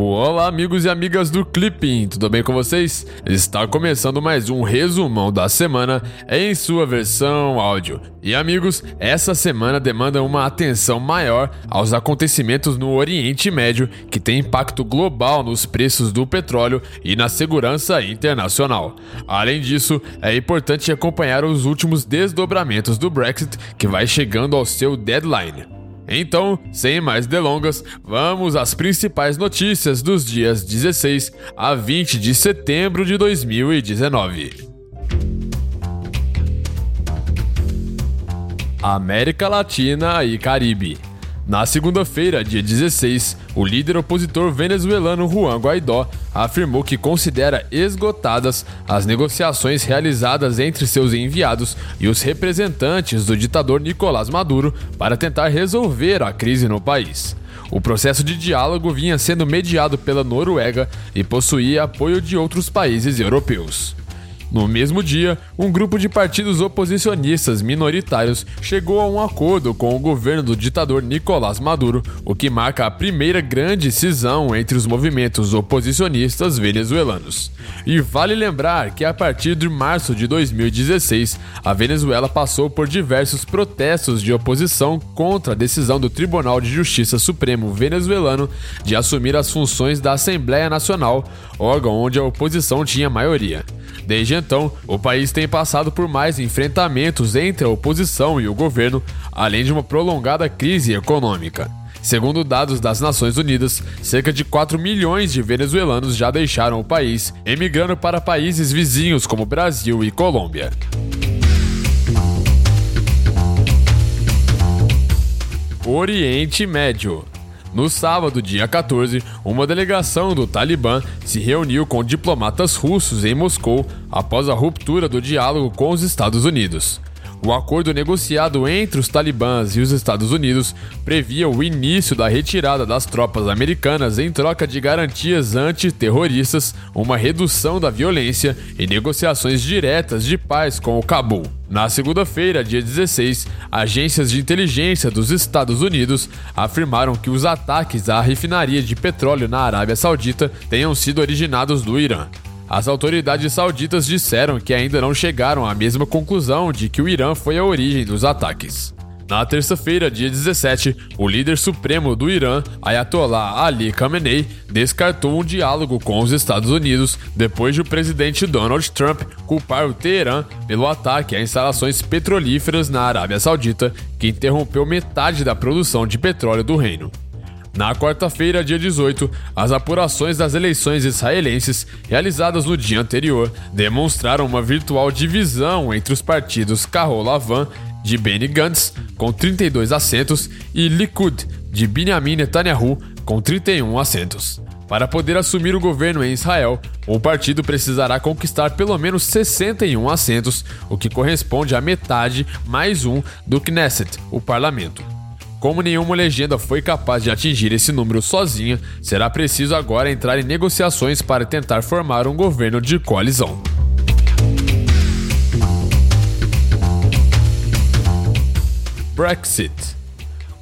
Olá, amigos e amigas do Clipping, tudo bem com vocês? Está começando mais um resumão da semana em sua versão áudio. E amigos, essa semana demanda uma atenção maior aos acontecimentos no Oriente Médio, que tem impacto global nos preços do petróleo e na segurança internacional. Além disso, é importante acompanhar os últimos desdobramentos do Brexit, que vai chegando ao seu deadline. Então, sem mais delongas, vamos às principais notícias dos dias 16 a 20 de setembro de 2019. América Latina e Caribe. Na segunda-feira, dia 16, o líder opositor venezuelano Juan Guaidó afirmou que considera esgotadas as negociações realizadas entre seus enviados e os representantes do ditador Nicolás Maduro para tentar resolver a crise no país. O processo de diálogo vinha sendo mediado pela Noruega e possuía apoio de outros países europeus. No mesmo dia, um grupo de partidos oposicionistas minoritários chegou a um acordo com o governo do ditador Nicolás Maduro, o que marca a primeira grande cisão entre os movimentos oposicionistas venezuelanos. E vale lembrar que a partir de março de 2016, a Venezuela passou por diversos protestos de oposição contra a decisão do Tribunal de Justiça Supremo venezuelano de assumir as funções da Assembleia Nacional, órgão onde a oposição tinha maioria. Desde então, o país tem passado por mais enfrentamentos entre a oposição e o governo, além de uma prolongada crise econômica. Segundo dados das Nações Unidas, cerca de 4 milhões de venezuelanos já deixaram o país, emigrando para países vizinhos como Brasil e Colômbia. Oriente Médio no sábado, dia 14, uma delegação do Talibã se reuniu com diplomatas russos em Moscou após a ruptura do diálogo com os Estados Unidos. O acordo negociado entre os talibãs e os Estados Unidos previa o início da retirada das tropas americanas em troca de garantias antiterroristas, uma redução da violência e negociações diretas de paz com o Cabul. Na segunda-feira, dia 16, agências de inteligência dos Estados Unidos afirmaram que os ataques à refinaria de petróleo na Arábia Saudita tenham sido originados do Irã. As autoridades sauditas disseram que ainda não chegaram à mesma conclusão de que o Irã foi a origem dos ataques. Na terça-feira, dia 17, o líder supremo do Irã, Ayatollah Ali Khamenei, descartou um diálogo com os Estados Unidos depois de o presidente Donald Trump culpar o Teherã pelo ataque a instalações petrolíferas na Arábia Saudita, que interrompeu metade da produção de petróleo do reino. Na quarta-feira, dia 18, as apurações das eleições israelenses realizadas no dia anterior demonstraram uma virtual divisão entre os partidos Carol Lavan de Benny Gantz, com 32 assentos, e Likud, de Benjamin Netanyahu, com 31 assentos. Para poder assumir o governo em Israel, o partido precisará conquistar pelo menos 61 assentos, o que corresponde a metade mais um do Knesset, o parlamento. Como nenhuma legenda foi capaz de atingir esse número sozinha, será preciso agora entrar em negociações para tentar formar um governo de coalizão. Brexit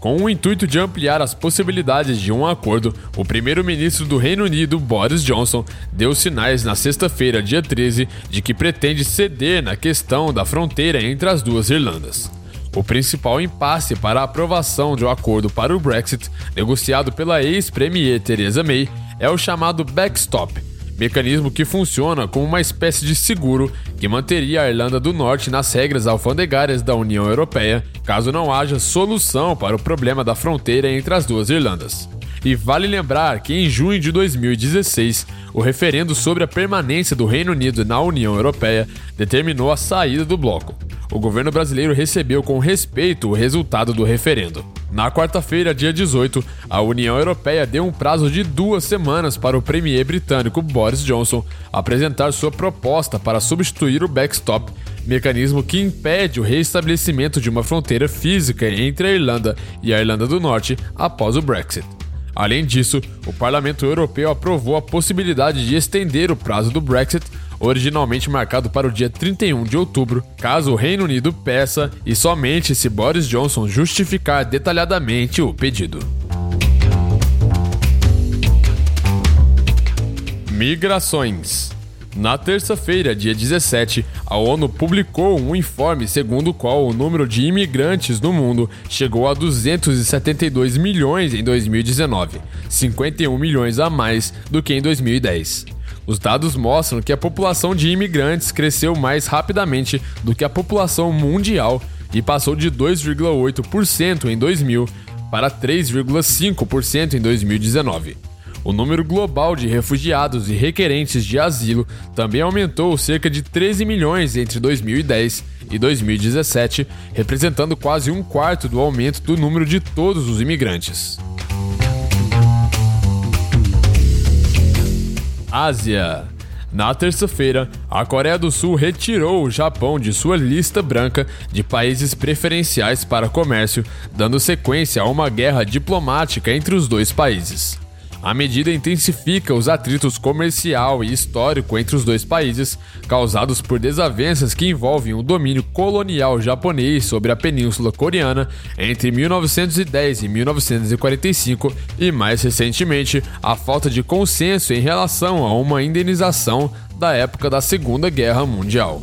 com o intuito de ampliar as possibilidades de um acordo, o primeiro-ministro do Reino Unido, Boris Johnson, deu sinais na sexta-feira, dia 13, de que pretende ceder na questão da fronteira entre as duas Irlandas. O principal impasse para a aprovação de um acordo para o Brexit, negociado pela ex-premier Theresa May, é o chamado backstop, mecanismo que funciona como uma espécie de seguro que manteria a Irlanda do Norte nas regras alfandegárias da União Europeia, caso não haja solução para o problema da fronteira entre as duas Irlandas. E vale lembrar que em junho de 2016, o referendo sobre a permanência do Reino Unido na União Europeia determinou a saída do bloco o governo brasileiro recebeu com respeito o resultado do referendo. Na quarta-feira, dia 18, a União Europeia deu um prazo de duas semanas para o premier britânico Boris Johnson apresentar sua proposta para substituir o backstop, mecanismo que impede o reestabelecimento de uma fronteira física entre a Irlanda e a Irlanda do Norte após o Brexit. Além disso, o Parlamento Europeu aprovou a possibilidade de estender o prazo do Brexit originalmente marcado para o dia 31 de outubro, caso o Reino Unido peça e somente se Boris Johnson justificar detalhadamente o pedido. Migrações. Na terça-feira, dia 17, a ONU publicou um informe segundo o qual o número de imigrantes no mundo chegou a 272 milhões em 2019, 51 milhões a mais do que em 2010. Os dados mostram que a população de imigrantes cresceu mais rapidamente do que a população mundial e passou de 2,8% em 2000 para 3,5% em 2019. O número global de refugiados e requerentes de asilo também aumentou cerca de 13 milhões entre 2010 e 2017, representando quase um quarto do aumento do número de todos os imigrantes. Ásia. Na terça-feira, a Coreia do Sul retirou o Japão de sua lista branca de países preferenciais para comércio, dando sequência a uma guerra diplomática entre os dois países. A medida intensifica os atritos comercial e histórico entre os dois países, causados por desavenças que envolvem o domínio colonial japonês sobre a Península Coreana entre 1910 e 1945 e, mais recentemente, a falta de consenso em relação a uma indenização da época da Segunda Guerra Mundial.